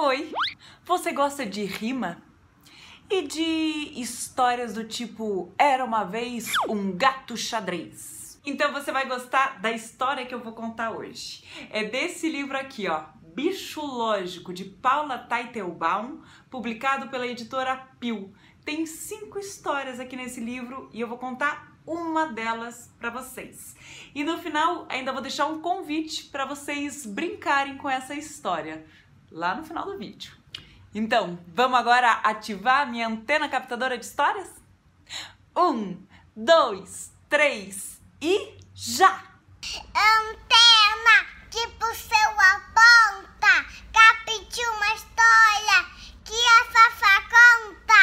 Oi, você gosta de rima? E de histórias do tipo Era uma vez um gato xadrez? Então você vai gostar da história que eu vou contar hoje. É desse livro aqui, ó, Bicho Lógico, de Paula Teitelbaum, publicado pela editora Pio. Tem cinco histórias aqui nesse livro e eu vou contar uma delas para vocês. E no final ainda vou deixar um convite para vocês brincarem com essa história lá no final do vídeo. Então, vamos agora ativar a minha antena captadora de histórias? Um, dois, três e já! Antena que pro seu aponta, capite uma história que a Fafá conta.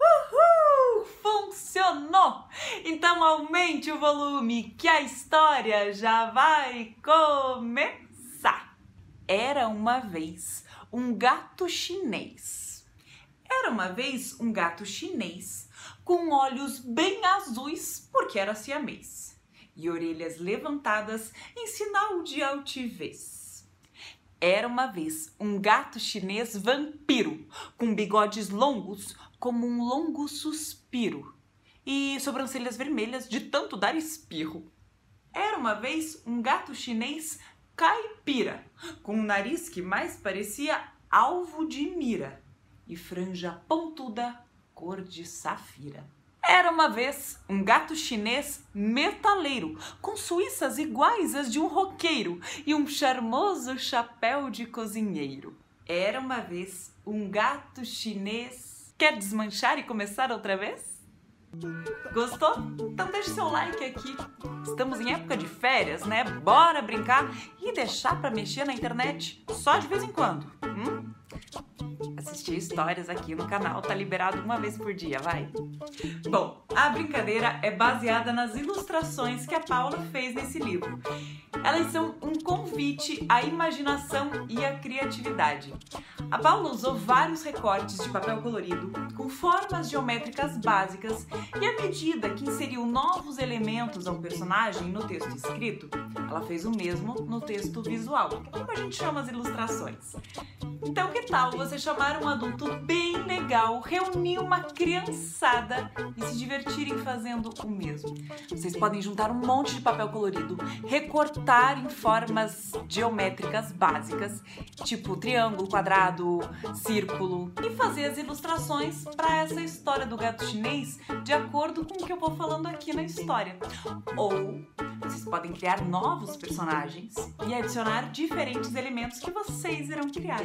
Uhul! Funcionou! Então aumente o volume que a história já vai começar. Era uma vez um gato chinês. Era uma vez um gato chinês com olhos bem azuis, porque era siamês, e orelhas levantadas em sinal de altivez. Era uma vez um gato chinês vampiro, com bigodes longos como um longo suspiro e sobrancelhas vermelhas de tanto dar espirro. Era uma vez um gato chinês caipira, com um nariz que mais parecia alvo de mira e franja pontuda cor de safira. Era uma vez um gato chinês metaleiro, com suíças iguais às de um roqueiro e um charmoso chapéu de cozinheiro. Era uma vez um gato chinês. Quer desmanchar e começar outra vez? Gostou? Então deixe seu like aqui. Estamos em época de férias, né? Bora brincar e deixar para mexer na internet só de vez em quando. Hum? Assistir histórias aqui no canal tá liberado uma vez por dia, vai. Bom, a brincadeira é baseada nas ilustrações que a Paula fez nesse livro. Elas são um convite à imaginação e à criatividade. A Paula usou vários recortes de papel colorido com formas geométricas básicas e à medida que inseriu novos elementos ao personagem no texto escrito, ela fez o mesmo no texto visual, como a gente chama as ilustrações. Então, que tal você chamar um adulto bem legal, reunir uma criançada e se divertirem fazendo o mesmo? Vocês podem juntar um monte de papel colorido, recortar em formas geométricas básicas, tipo triângulo, quadrado, círculo, e fazer as ilustrações para essa história do gato chinês de acordo com o que eu vou falando aqui na história. Ou vocês podem criar novos personagens e adicionar diferentes elementos que vocês irão criar.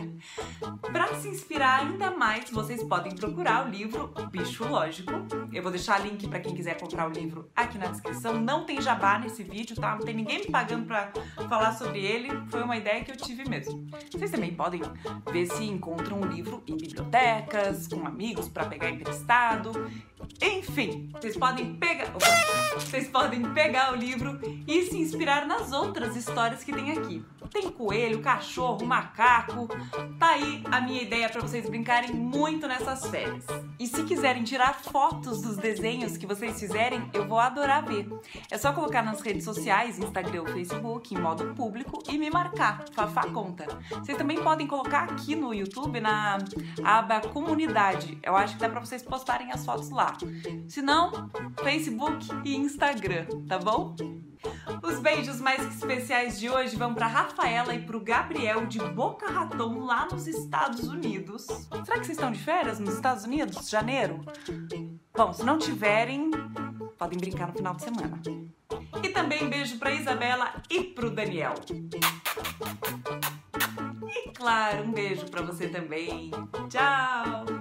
Para se inspirar ainda mais, vocês podem procurar o livro Bicho Lógico. Eu vou deixar link para quem quiser comprar o livro aqui na descrição. Não tem jabá nesse vídeo, tá? Não tem ninguém me pagando para falar sobre ele. Foi uma ideia que eu tive mesmo. Vocês também podem ver se encontram o livro em bibliotecas, com amigos para pegar emprestado. Enfim, vocês podem pegar, vocês podem pegar o livro e se inspirar nas outras histórias que tem aqui. Tem coelho, cachorro, macaco. Tá aí a minha ideia para vocês brincarem muito nessas férias. E se quiserem tirar fotos dos desenhos que vocês fizerem, eu vou adorar ver. É só colocar nas redes sociais, Instagram ou Facebook, em modo público e me marcar, Fafá Conta. Vocês também podem colocar aqui no YouTube, na aba Comunidade. Eu acho que dá para vocês postarem as fotos lá. Se não, Facebook e Instagram, tá bom? Os beijos mais especiais de hoje vão para Rafaela e para o Gabriel de Boca Raton lá nos Estados Unidos. Será que vocês estão de férias nos Estados Unidos, janeiro? Bom, se não tiverem, podem brincar no final de semana. E também beijo para Isabela e para o Daniel. E claro, um beijo para você também. Tchau.